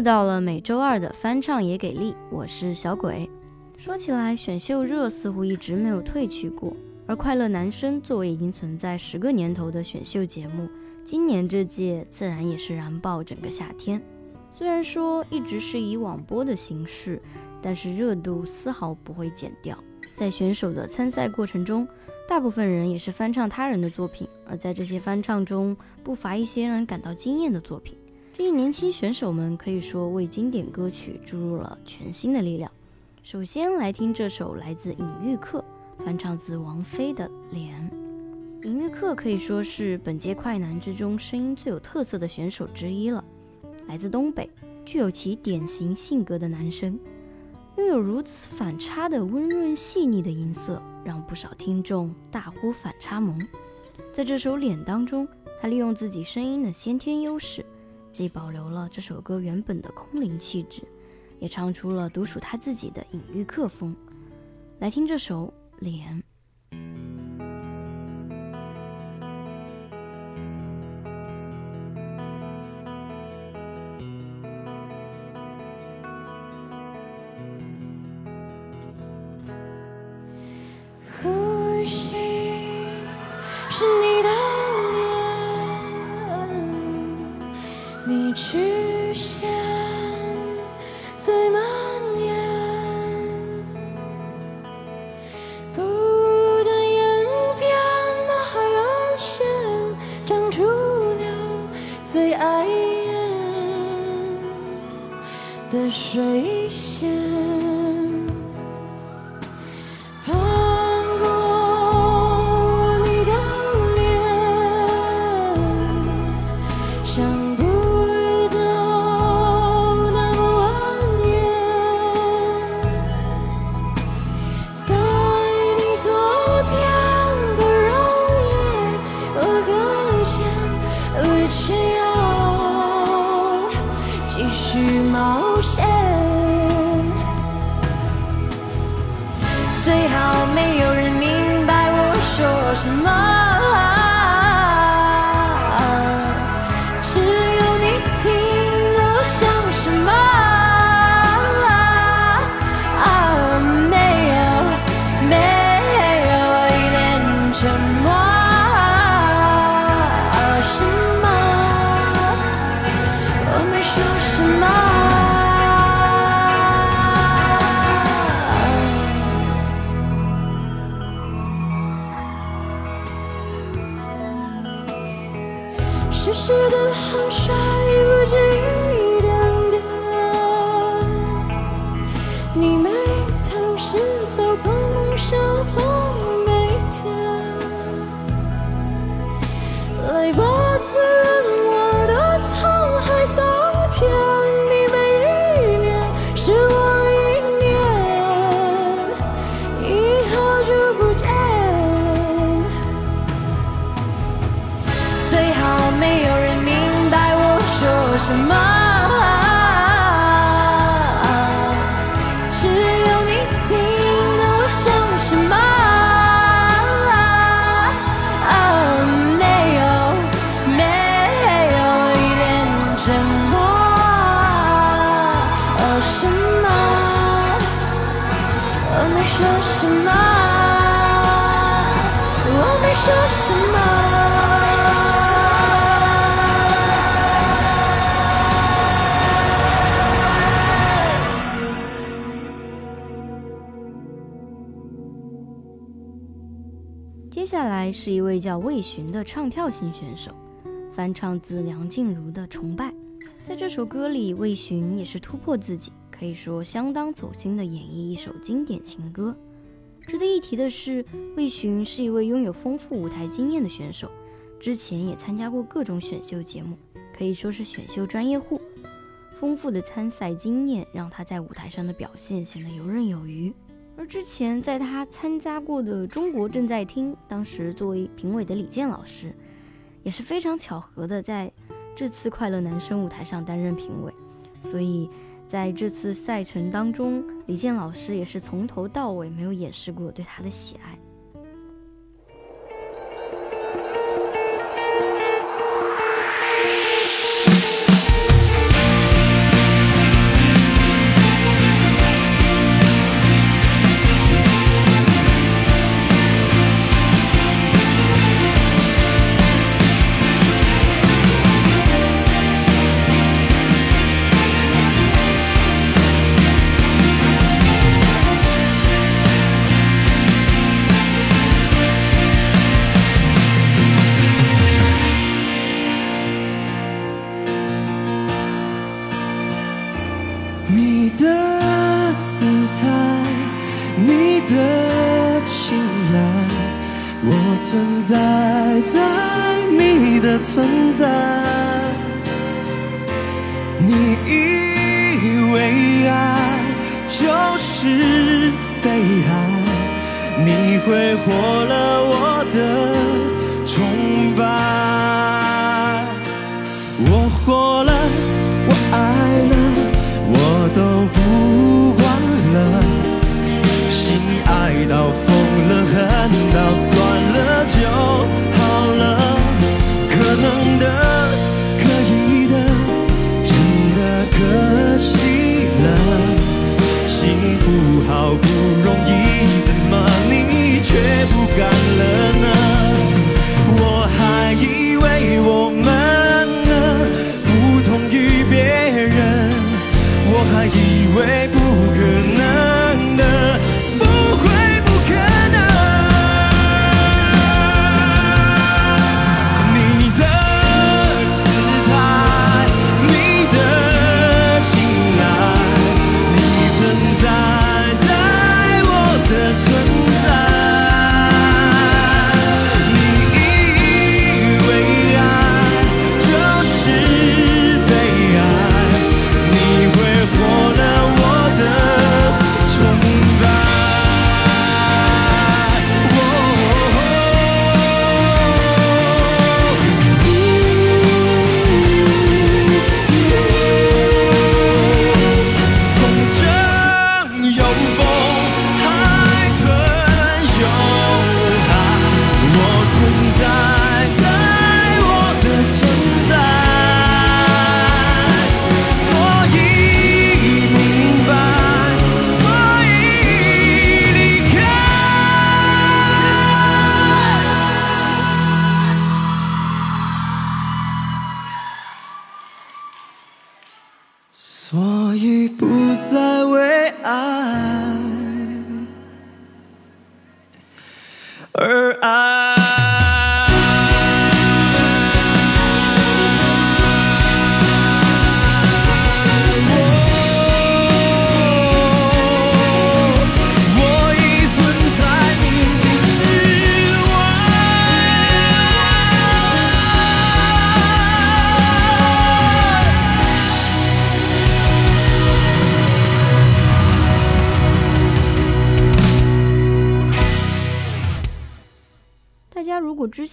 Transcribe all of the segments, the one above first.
又到了每周二的翻唱也给力，我是小鬼。说起来，选秀热似乎一直没有退去过。而快乐男声作为已经存在十个年头的选秀节目，今年这届自然也是燃爆整个夏天。虽然说一直是以网播的形式，但是热度丝毫不会减掉。在选手的参赛过程中，大部分人也是翻唱他人的作品，而在这些翻唱中，不乏一些让人感到惊艳的作品。这一年轻选手们可以说为经典歌曲注入了全新的力量。首先来听这首来自尹玉克翻唱自王菲的《脸》。尹玉克可以说是本届快男之中声音最有特色的选手之一了。来自东北，具有其典型性格的男生，拥有如此反差的温润细腻的音色，让不少听众大呼反差萌。在这首《脸》当中，他利用自己声音的先天优势。既保留了这首歌原本的空灵气质，也唱出了独属他自己的隐喻客风。来听这首《脸》。继续冒险。最好没有人明白我说什么。世事的寒霜。是一位叫魏巡的唱跳型选手，翻唱自梁静茹的《崇拜》。在这首歌里，魏巡也是突破自己，可以说相当走心的演绎一首经典情歌。值得一提的是，魏巡是一位拥有丰富舞台经验的选手，之前也参加过各种选秀节目，可以说是选秀专业户。丰富的参赛经验让他在舞台上的表现显得游刃有余。而之前在他参加过的《中国正在听》，当时作为评委的李健老师，也是非常巧合的在这次快乐男声舞台上担任评委。所以在这次赛程当中，李健老师也是从头到尾没有掩饰过对他的喜爱。存在。你以为爱就是被爱，你挥霍了我的崇拜，我活了，我爱了，我都不管了，心爱到疯了，恨到算了。好不容易怎么你却不敢了？已不在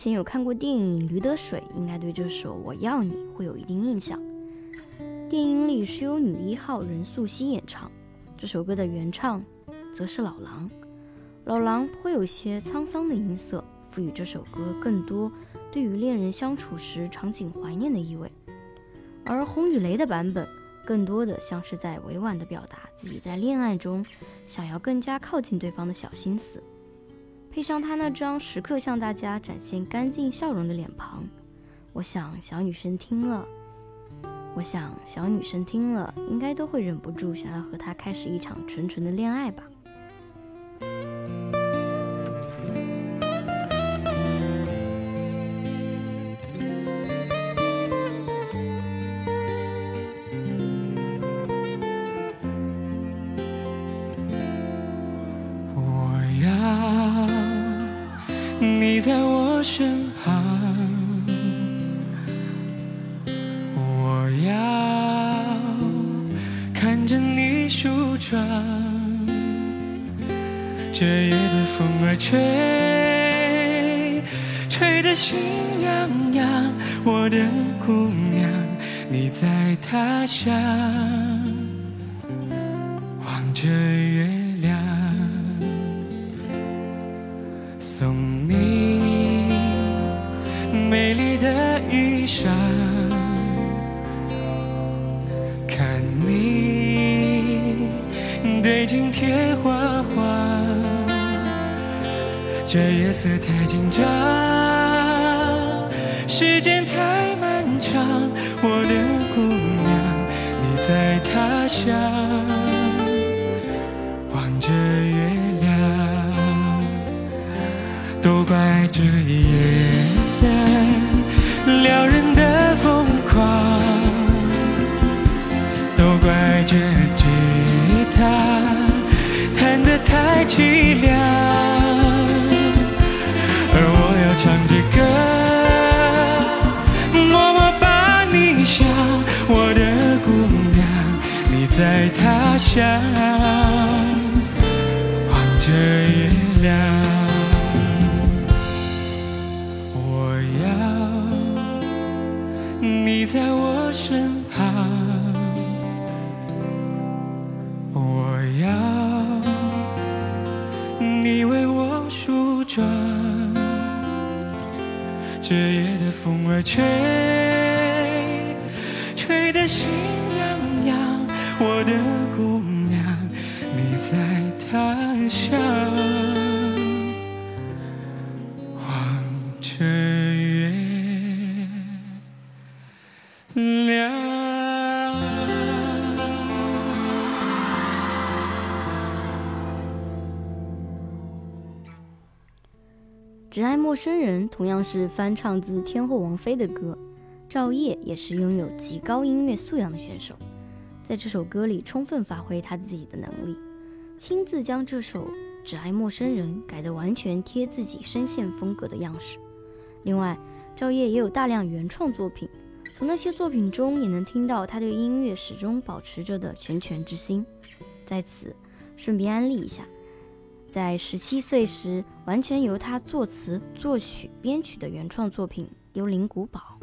前有看过电影《驴得水》，应该对这首《我要你》会有一定印象。电影里是由女一号任素汐演唱，这首歌的原唱则是老狼。老狼颇有些沧桑的音色，赋予这首歌更多对于恋人相处时场景怀念的意味。而洪雨雷的版本，更多的像是在委婉地表达自己在恋爱中想要更加靠近对方的小心思。配上他那张时刻向大家展现干净笑容的脸庞，我想小女生听了，我想小女生听了，应该都会忍不住想要和他开始一场纯纯的恋爱吧。送你美丽的衣裳，看你对镜贴花黄。这夜色太紧张，时间太漫长。我的姑娘，你在他乡，这夜色撩人的疯狂，都怪这吉他弹得太凄凉。而我要唱着歌，默默把你想，我的姑娘，你在他乡，吹，吹得心痒痒。我的姑娘，你在他乡，陌生人同样是翻唱自天后王菲的歌，赵烨也是拥有极高音乐素养的选手，在这首歌里充分发挥他自己的能力，亲自将这首《只爱陌生人》改得完全贴自己声线风格的样式。另外，赵烨也有大量原创作品，从那些作品中也能听到他对音乐始终保持着的拳拳之心。在此，顺便安利一下。在十七岁时，完全由他作词、作曲、编曲的原创作品《幽灵古堡》。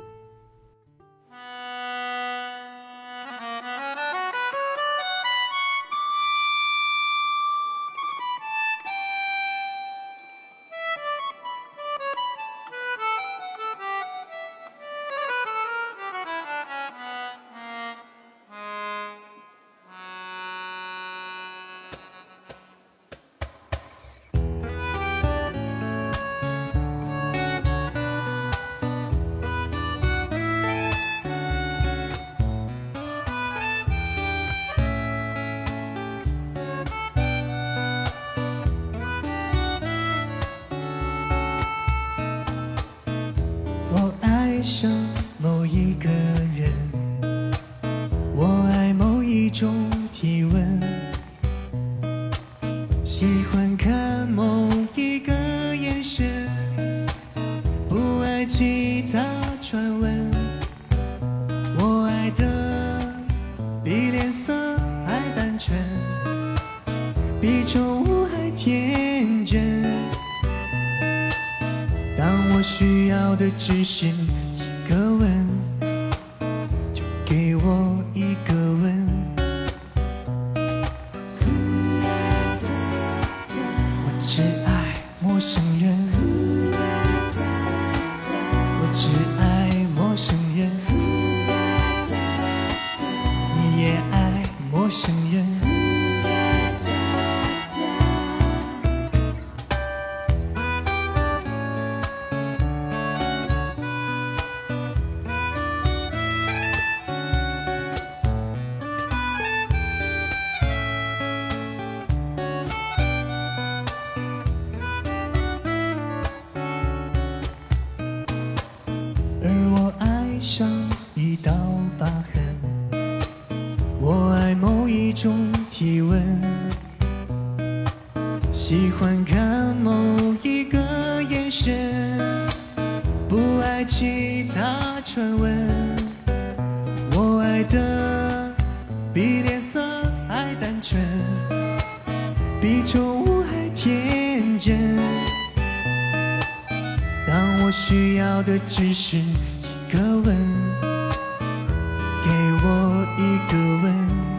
比宠物还天真。当我需要的只是只是一个吻，给我一个吻。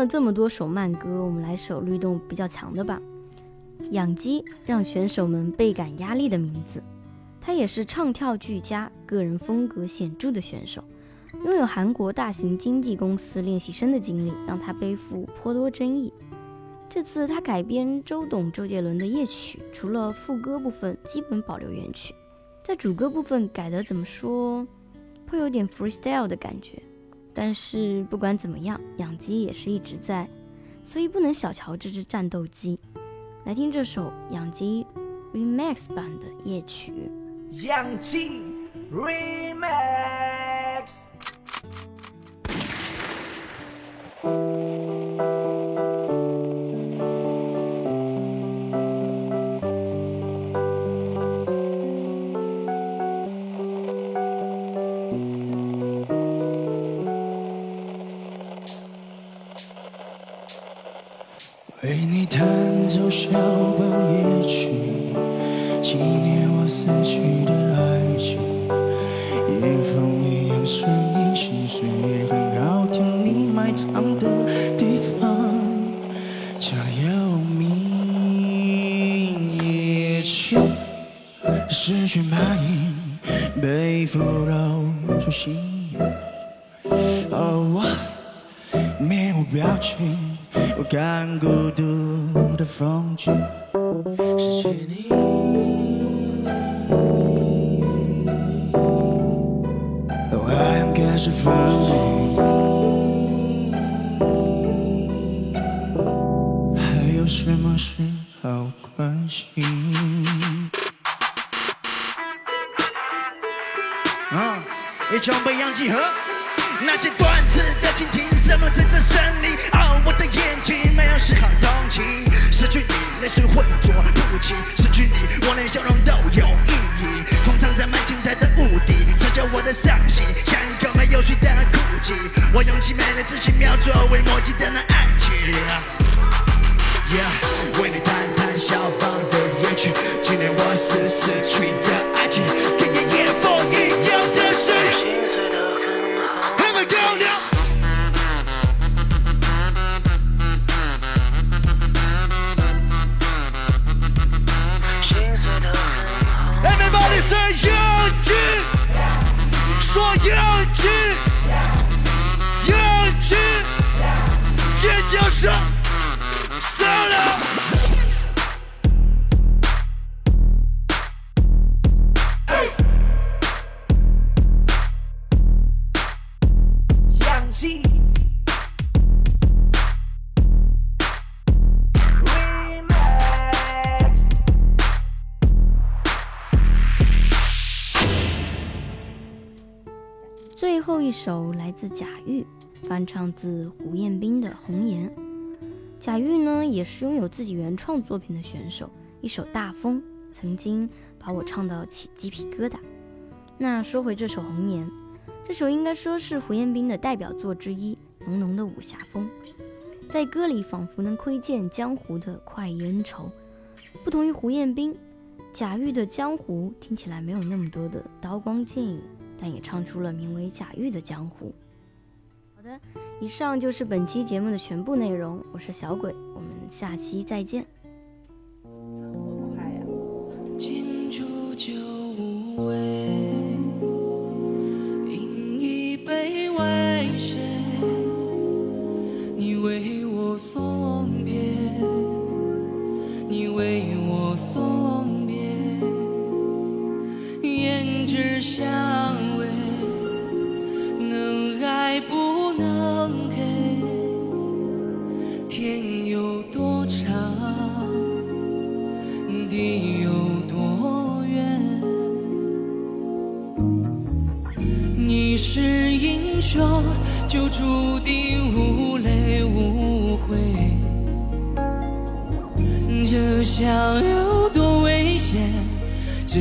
了这么多首慢歌，我们来首律动比较强的吧。养鸡让选手们倍感压力的名字，他也是唱跳俱佳、个人风格显著的选手，拥有韩国大型经纪公司练习生的经历，让他背负颇多争议。这次他改编周董、周杰伦的夜曲，除了副歌部分基本保留原曲，在主歌部分改的怎么说，会有点 freestyle 的感觉。但是不管怎么样，养鸡也是一直在，所以不能小瞧这只战斗机。来听这首养鸡 remix 版的夜曲。养鸡 Remix。风一样顺意，心碎也很好听。你埋藏的地方，叫有名夜曲。失去马影，被俘虏出心。哦，我面无表情。我看孤独的风景，啊，一种被氧集合。那些断词的蜻蜓，什么真正胜利？啊，我的眼睛没有丝毫同情，失去你，泪水浑浊不清，失去你，我连笑容都有意义。封藏在满天台的屋顶，遮着我的伤心，像一口没有水的哭泣。我用凄美的字形描作为墨迹的那爱情。Yeah，为你弹弹肖邦的夜曲，纪念我死死去的爱情，首来自贾玉，翻唱自胡彦斌的《红颜》。贾玉呢，也是拥有自己原创作品的选手，一首《大风》曾经把我唱到起鸡皮疙瘩。那说回这首《红颜》，这首应该说是胡彦斌的代表作之一，浓浓的武侠风，在歌里仿佛能窥见江湖的快意恩仇。不同于胡彦斌，贾玉的江湖听起来没有那么多的刀光剑影。但也唱出了名为贾玉的江湖。好的，以上就是本期节目的全部内容。我是小鬼，我们下期再见。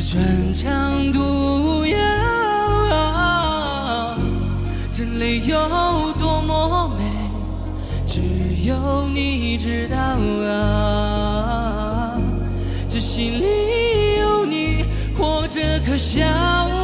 是穿肠毒药，这泪有多么美，只有你知道啊。这心里有你，活着可笑。